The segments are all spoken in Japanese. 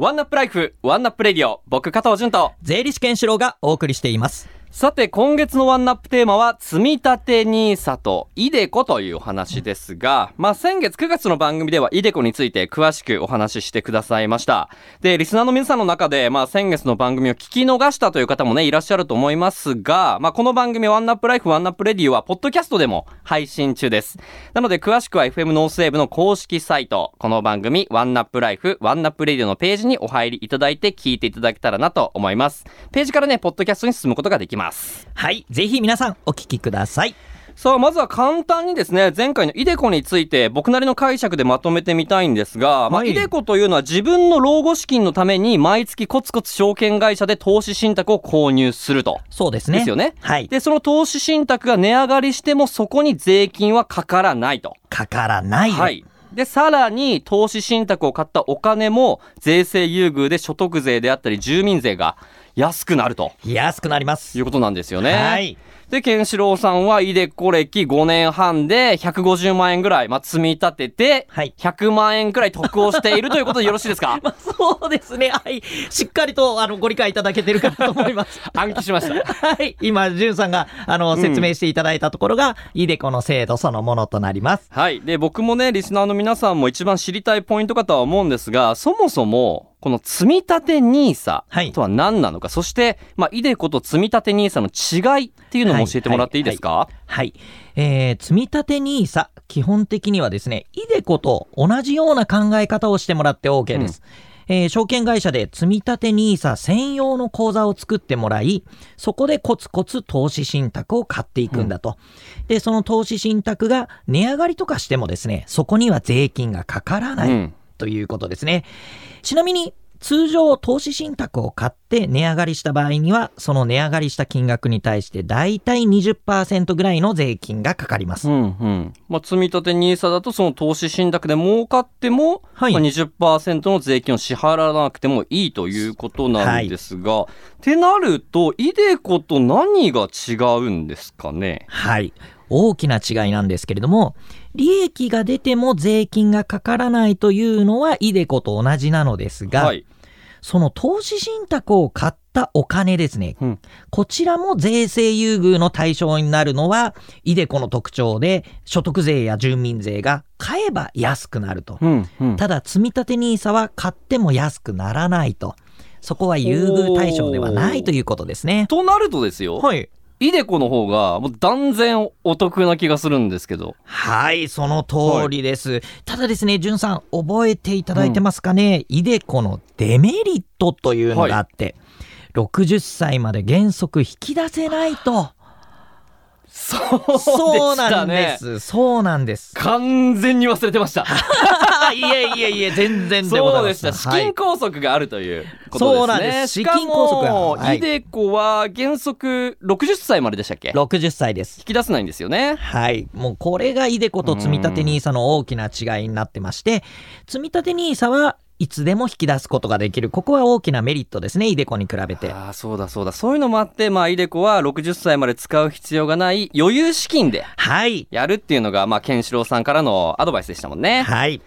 ワンナップライフ、ワンナップレディオ、僕加藤淳と。税理士健志郎がお送りしています。さて、今月のワンナップテーマは、積み立て NISA とイデコというお話ですが、まあ先月9月の番組ではイデコについて詳しくお話ししてくださいました。で、リスナーの皆さんの中で、まあ先月の番組を聞き逃したという方もね、いらっしゃると思いますが、まあこの番組ワンナップライフ、ワンナップレディオは、ポッドキャストでも配信中です。なので、詳しくは FM ノースウェーブの公式サイト、この番組、ワンナップライフ、ワンナップレディオのページにお入りいただいて聞いていただけたらなと思います。ページからね、ポッドキャストに進むことができます。はい。ぜひ皆さんお聞きください。さあ、まずは簡単にですね、前回のイデコについて僕なりの解釈でまとめてみたいんですが、まあ、はいイデコというのは自分の老後資金のために毎月コツコツ証券会社で投資信託を購入すると。そうですね。ですよね。はい。で、その投資信託が値上がりしてもそこに税金はかからないと。かからない。はい。で、さらに、投資信託を買ったお金も、税制優遇で所得税であったり、住民税が安くなると安くなります。いうことなんですよね。はい。で、ケンシロウさんは、イデコ歴5年半で、150万円ぐらい、まあ、積み立てて、はい100万円くらい得をしているということでよろしいですか？まあ、そうですね。はい。しっかりと、あの、ご理解いただけてるかなと思います。暗記しました。はい。今、じゅんさんが、あの、説明していただいたところが、イデコの制度そのものとなります。はい。で、僕もね、リスナーの皆さんも一番知りたいポイントかとは思うんですが、そもそも、この積み立て NISA はいとは何なのか、そして、まあ、イデコと積み立て NISA の違いっていうのも教えてもらっていいですか、はい。えー、積み立て NISA、基本的にはですね、イデコと同じような考え方をしてもらって OK です。えー証券会社で積み立て NISA 専用の口座を作ってもらい、そこでコツコツ投資信託を買っていくんだと。で、その投資信託が値上がりとかしてもですね、そこには税金がかからない。うんということですね。ちなみに、通常投資信託を買って値上がりした場合には、その値上がりした金額に対してだいたい20%ぐらいの税金がかかります。うんうん。まあ、積み立て NISA だとその投資信託で儲かっても、はいまあ、20%の税金を支払わなくてもいいということなんですが、ってなると、イデコと何が違うんですかね？はい。大きな違いなんですけれども、利益が出ても税金がかからないというのはイデコと同じなのですが、はい。その投資信託を買ったお金ですね。うんこちらも税制優遇の対象になるのは、イデコの特徴で、所得税や住民税が買えば安くなると。うんうん。ただ、積み立て NISA は買っても安くならないと。そこは優遇対象ではないということですね。となるとですよ、はい。イデコの方がもう断然お得な気がするんですけど。はい、その通りです。ただですね、じゅんさん、覚えていただいてますかね、イデコのデメリットというのがあって、60歳まで原則引き出せないと。そうそうなんで。す。そうなんです。完全に忘れてました。いえいえいえ、全然でござそいうました。資はい金拘束があるということですね。そうなんですしかも資金拘束がはいイデコは原則60歳まででしたっけ？60歳です。引き出せないんですよね。はい。もうこれがイデコと積み立て NISA の大きな違いになってまして、積み立て NISA はいつでも引き出すことができる。ここは大きなメリットですね、イデコに比べて。ああ、そうだそうだ。そういうのもあって、まあ、イデコは60歳まで使う必要がない余裕資金ではい。やるっていうのが、まあ、ケンシロウさんからのアドバイスでしたもんね。はい。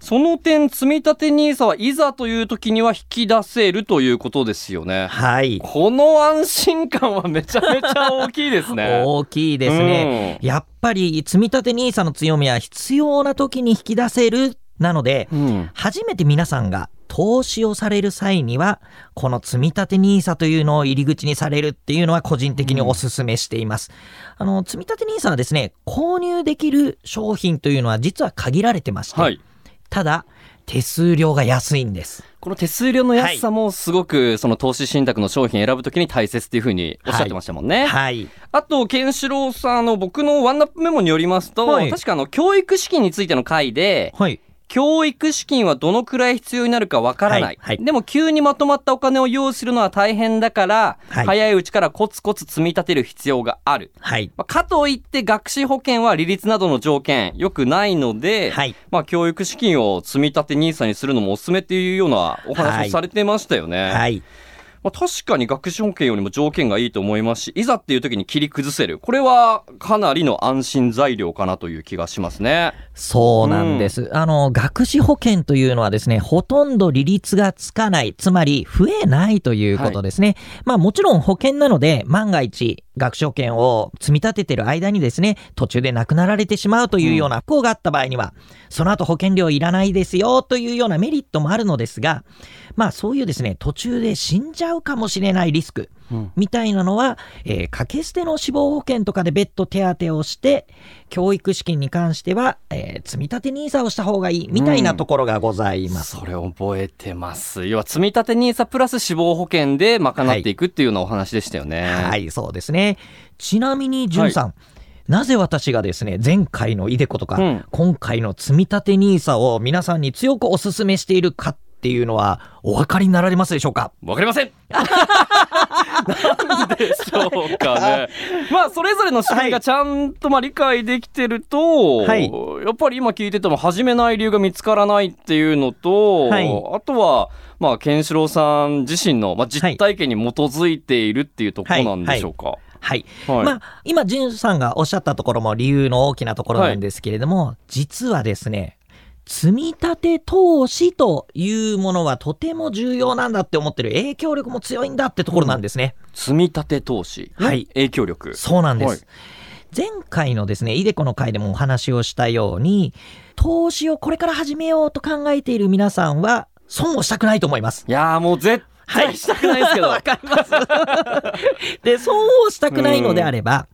その点、積み立て NISA はいざという時には引き出せるということですよね。はい。この安心感はめちゃめちゃ大きいですね。大きいですね。やっぱり積み立て NISA の強みは必要な時に引き出せるなので、うん。初めて皆さんが投資をされる際には、この積み立て NISA というのを入り口にされるっていうのは個人的にお勧めしています。あの、積み立て NISA はですね、購入できる商品というのは実は限られてまして、はい。ただ、手数料が安いんです。この手数料の安さもすごくその投資信託の商品選ぶときに大切っていうふうにおっしゃってましたもんね。はい。あと、ケンシロウさん、あの、僕のワンナップメモによりますと、はい確かあの、教育資金についての回で、はい。教育資金はどのくらい必要になるかわからない、はいはいでも急にまとまったお金を用意するのは大変だから、はい早いうちからコツコツ積み立てる必要がある。はい。まあかといって学資保険は利率などの条件良くないので、はいまあ教育資金を積み立て NISA にするのもおすすめっていうようなお話をされてましたよね。はい。まあ、確かに学資保険よりも条件がいいと思いますし、いざっていう時に切り崩せる。これはかなりの安心材料かなという気がしますね。そうなんです。あの、学資保険というのはですね、ほとんど利率がつかない、つまり増えないということですね。まあもちろん保険なので、万が一、学証券を積み立ててる間にですね、途中で亡くなられてしまうというような不幸があった場合には、その後保険料いらないですよというようなメリットもあるのですが、まあそういうですね、途中で死んじゃうかもしれないリスク、みたいなのは、えー掛け捨ての死亡保険とかで別途手当をして、教育資金に関しては、えー積み立て NISA をした方がいいみたいなところがございます。それ覚えてます。要は積み立て NISA プラス死亡保険で賄っていくっていうようなお話でしたよね。はい、そうですね。ちなみに、じゅんさん、なぜ私がですね、前回のイデコとか、うん今回の積み立て NISA を皆さんに強くお勧めしているかっていうのは、お分かりになられますでしょうか？わかりません なんでしょうかね。まあ、それぞれの仕組みがちゃんとまあ理解できてると、はいやっぱり今聞いてても始めない理由が見つからないっていうのと、はいあとは、まあ、ケンシロウさん自身の、まあ、実体験に基づいているっていうところなんでしょうか。はい。はいまあ、今、じゅんさんがおっしゃったところも理由の大きなところなんですけれども、実はですね、積み立て投資というものはとても重要なんだって思ってる影響力も強いんだってところなんですね。積み立て投資のはい影響力。そうなんです。はい前回のですね、イデコの回でもお話をしたように、投資をこれから始めようと考えている皆さんは、損をしたくないと思います。いやーもう絶対したくないですけど。わかります。で、損をしたくないのであれば、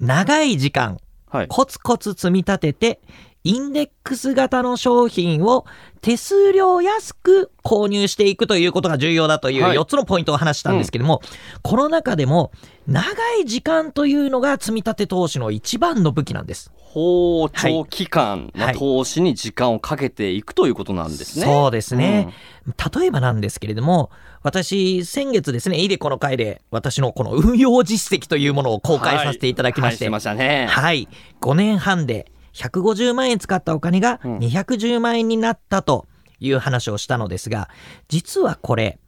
長い時間、はい。コツコツ積み立てて、インデックス型の商品を手数料安く購入していくということが重要だというはい4つのポイントを話したんですけども、この中でも長い時間というのが積み立て投資の一番の武器なんです。法長期間のはい投資に時間をかけていくということなんですね。そうですね。例えばなんですけれども、私、先月ですね、イデコの回で私のこの運用実績というものを公開させていただきまして、はいはいましたね。はい。5年半で150万円使ったお金がうん210万円になったという話をしたのですが、実はこれ、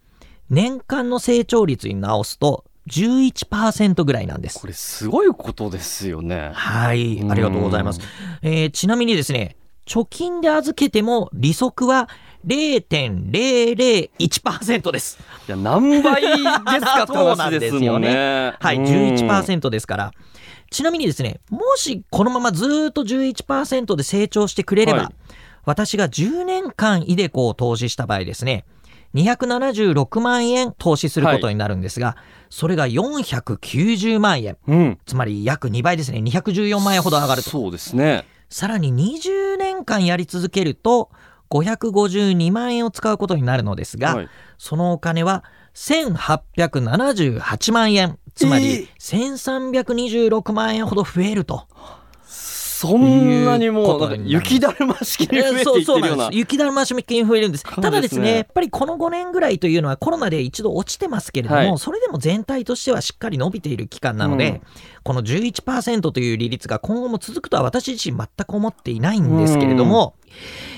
年間の成長率に直すと11%ぐらいなんですこ。れすごいことですよね。はい。うんありがとうございます。えーちなみにですね、貯金で預けても利息は0.001%です。いや、何倍ですかって話ですもんね。はい、うん11%ですから。ちなみにですね、もしこのままずーっと11%で成長してくれれば、はい私が10年間イデコを投資した場合ですね、276万円投資することになるんですが、それが490万円。うん。つまり約2倍ですね。214万円ほど上がると。そうですね。さらに20年間やり続けると、552万円を使うことになるのですが、はいそのお金は1878万円。つまえり1326万円ほど増えると。そんなにもう、雪だるま式に増えていってるようななんです。。雪だるま式に増えるんです。ただですね、やっぱりこの5年ぐらいというのはコロナで一度落ちてますけれども、はいそれでも全体としてはしっかり伸びている期間なので、うんこの11%という利率が今後も続くとは私自身全く思っていないんですけれども、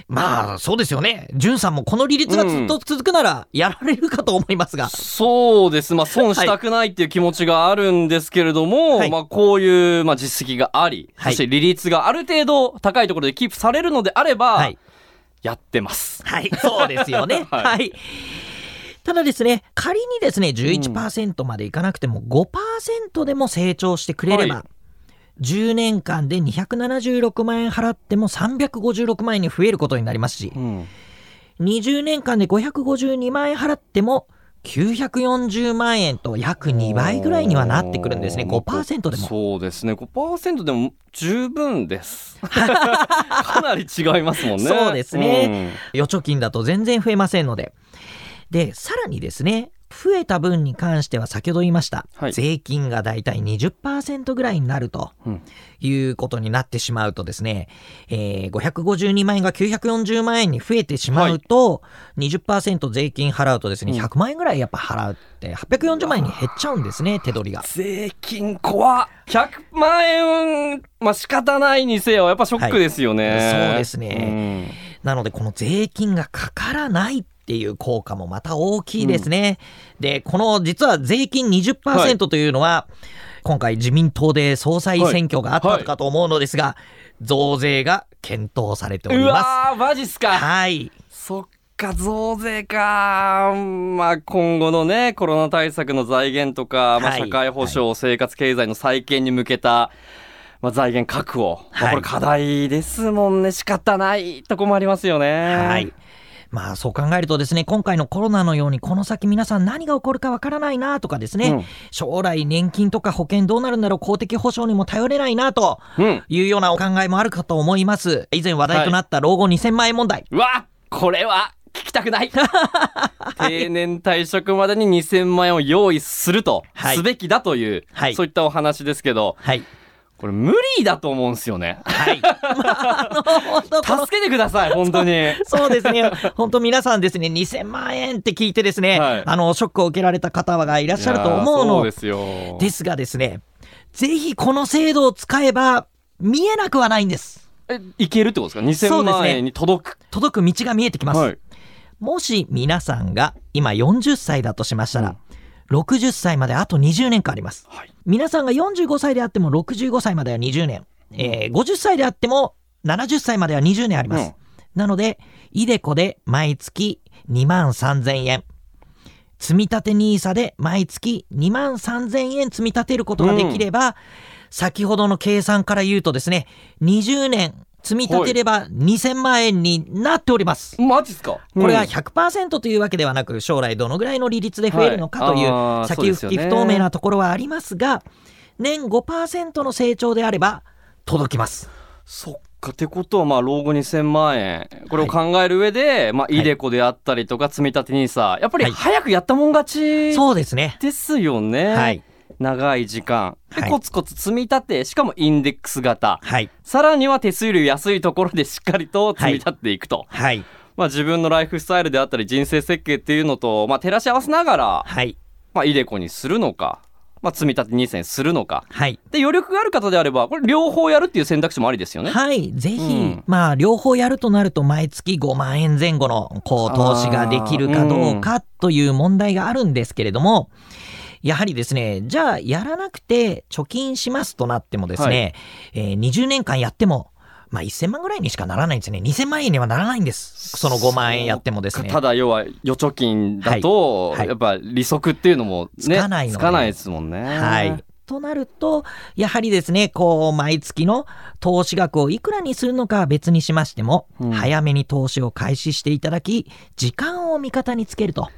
まあそうですよね。じゅんさんもこの利率がずっと続くならやられるかと思いますが。そうです。まあ、損したくないっていう気持ちがあるんですけれども、はいまあ、こういう、まあ、実績があり、はいそして利率がある程度高いところでキープされるのであれば、はい。やってます。はい、そうですよね。はいはい。ただですね、仮にですね、11%までいかなくても5%でも成長してくれれば、は10年間で276万円払っても356万円に増えることになりますしう、ん。20年間で552万円払っても940万円と約2倍ぐらいにはなってくるんですね、5%でも。そうですね。5%でも十分です。かなり違いますもんね。そうですね預貯金だと全然増えませんので。で、さらにですね、増えた分に関しては先ほど言いました、はい。税金がだいたい20%ぐらいになるとうん。いうことになってしまうとですね、えー552万円が940万円に増えてしまうと、20%税金払うとですね、うん。100万円ぐらいやっぱ払うって、840万円に減っちゃうんですね、手取りが。税金怖っ。100万円、まあ仕方ないにせよ、やっぱショックですよね。はい。そうですね。なので、この税金がかからないっっていう効果もまた大きいですね。で、この実は税金20%というのは、今回自民党で総裁選挙があったかと思うのですが、増税が検討されておりうます。わーマジっすか。はい。そっか増税か。まあ今後のねコロナ対策の財源とか、まあ、はい社会保障、生活経済の再建に向けた、まあ、財源確保、これ課題ですもんね。仕方ないとこもありますよね。はい。まあそう考えるとですね、今回のコロナのようにこの先皆さん何が起こるかわからないなとかですね、うん。将来年金とか保険どうなるんだろう、公的保障にも頼れないなとうん。いうようなお考えもあるかと思います。以前話題となった老後2000万円問題。うわこれは聞きたくない。定年退職までに2000万円を用意すると、はい。すべきだという、はい。そういったお話ですけどはい。これ無理だと思うんですよね。はい。助けてください本当に。そうですね。本当皆さんですね、2000万円って聞いてですね、はい。あの、ショックを受けられた方がいらっしゃると思うの。ですよ。ですがですね、ぜひこの制度を使えば見えなくはないんです。えいけるってことですか？2000そうですね万円に届く、届く道が見えてきます。はい。もし皆さんが今40歳だとしましたら、60歳まであと20年間あります。はい皆さんが45歳であっても65歳までは20年、えー50歳であっても70歳までは20年あります。うんなので、イデコで毎月2万3000円。積み立て NISA で毎月2万3000円積み立てることができれば、先ほどの計算から言うとですね、20年積み立てれば2000万円になっております。マジっすか？これがうん。100%というわけではなく、将来どのぐらいの利率で増えるのかという、先行き不透明なところはありますが、年5%の成長であれば届きます。そっか。ってことはまあ老後2000万円。これを考える上で、まあイデコであったりとか積み立て NISA やっぱりはい。早くやったもん勝ちそうですね。ですよね、はい。長い時間で、はいコツコツ積み立てしかもインデックス型はい。さらには手数料安いところでしっかりと積み立てていくと、はい。まあ自分のライフスタイルであったり人生設計っていうのと、まあ、照らし合わせながら、はい。まあ、イデコにするのか、まあ、積み立て2にするのかはい。で余力がある方であればこれ両方やるっていう選択肢もありですよね。はい。ぜひ、うんまあ、両方やるとなると、毎月5万円前後の、こう、投資ができるかどうかという問題があるんですけれども、やはりですね、じゃあ、やらなくて貯金しますとなってもですね、えー20年間やっても、まあ、1000万ぐらいにしかならないんですね。2000万円にはならないんです。その5万円やってもですね。ただ要は預貯金だと、はいはいやっぱ利息っていうのもねつかないつかないですもんね。はい。となると、やはりですね、こう、毎月の投資額をいくらにするのかは別にしましても、うん早めに投資を開始していただき、時間を味方につけると。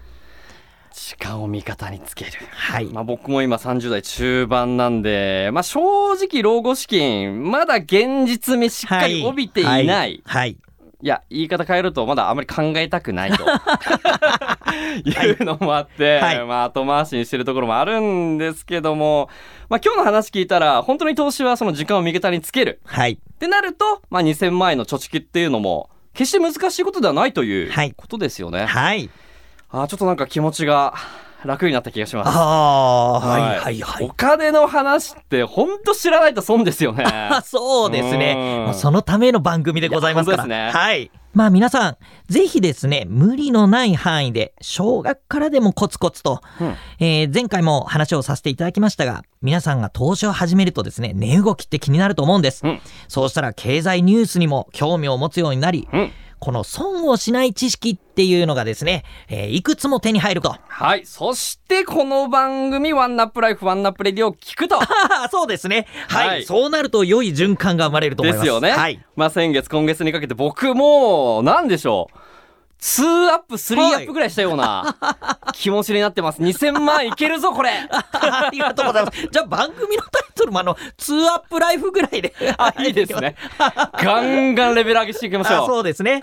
時間を味方につける。はい。まあ、僕も今30代中盤なんで、まあ、正直老後資金まだ現実味しっかり帯びていない、はいい。はい。や言い方変えるとまだあまり考えたくないと いうのもあって、はいまあ、後回しにしてるところもあるんですけども、まあ、今日の話聞いたら本当に投資はその時間を味方につけるはい。ってなると、まあ、2000万円の貯蓄っていうのも決して難しいことではないというはいことですよね。はい。あーちょっとなんか気持ちが楽になった気がします。ああ、はいはいはおい。金の話って本当知らないと損ですよね。あ そうですね。そのための番組でございますから。ですねはい。まあ皆さん、ぜひですね、無理のない範囲で、少額からでもコツコツと、うんえー前回も話をさせていただきましたが、皆さんが投資を始めるとですね、値動きって気になると思うんです。うんそうしたら経済ニュースにも興味を持つようになり、うんこの損をしない知識っていうのがですね、えーいくつも手に入ると。はい。そして、この番組、ワンナップライフ、ワンナップレディオを聞くと。ああ、そうですね。はい、はいそうなると良い循環が生まれると思います。ですよね。はい。まあ、先月、今月にかけて僕も、なんでしょう。2アップ、3アップぐらいしたような気持ちになってます。2000万いけるぞ、これ。ありがとうございます。じゃあ番組のタイトルもあの、ツーアップライフぐらいで。あ、いいですね。ガンガンレベル上げしていきましあょう。そうですね。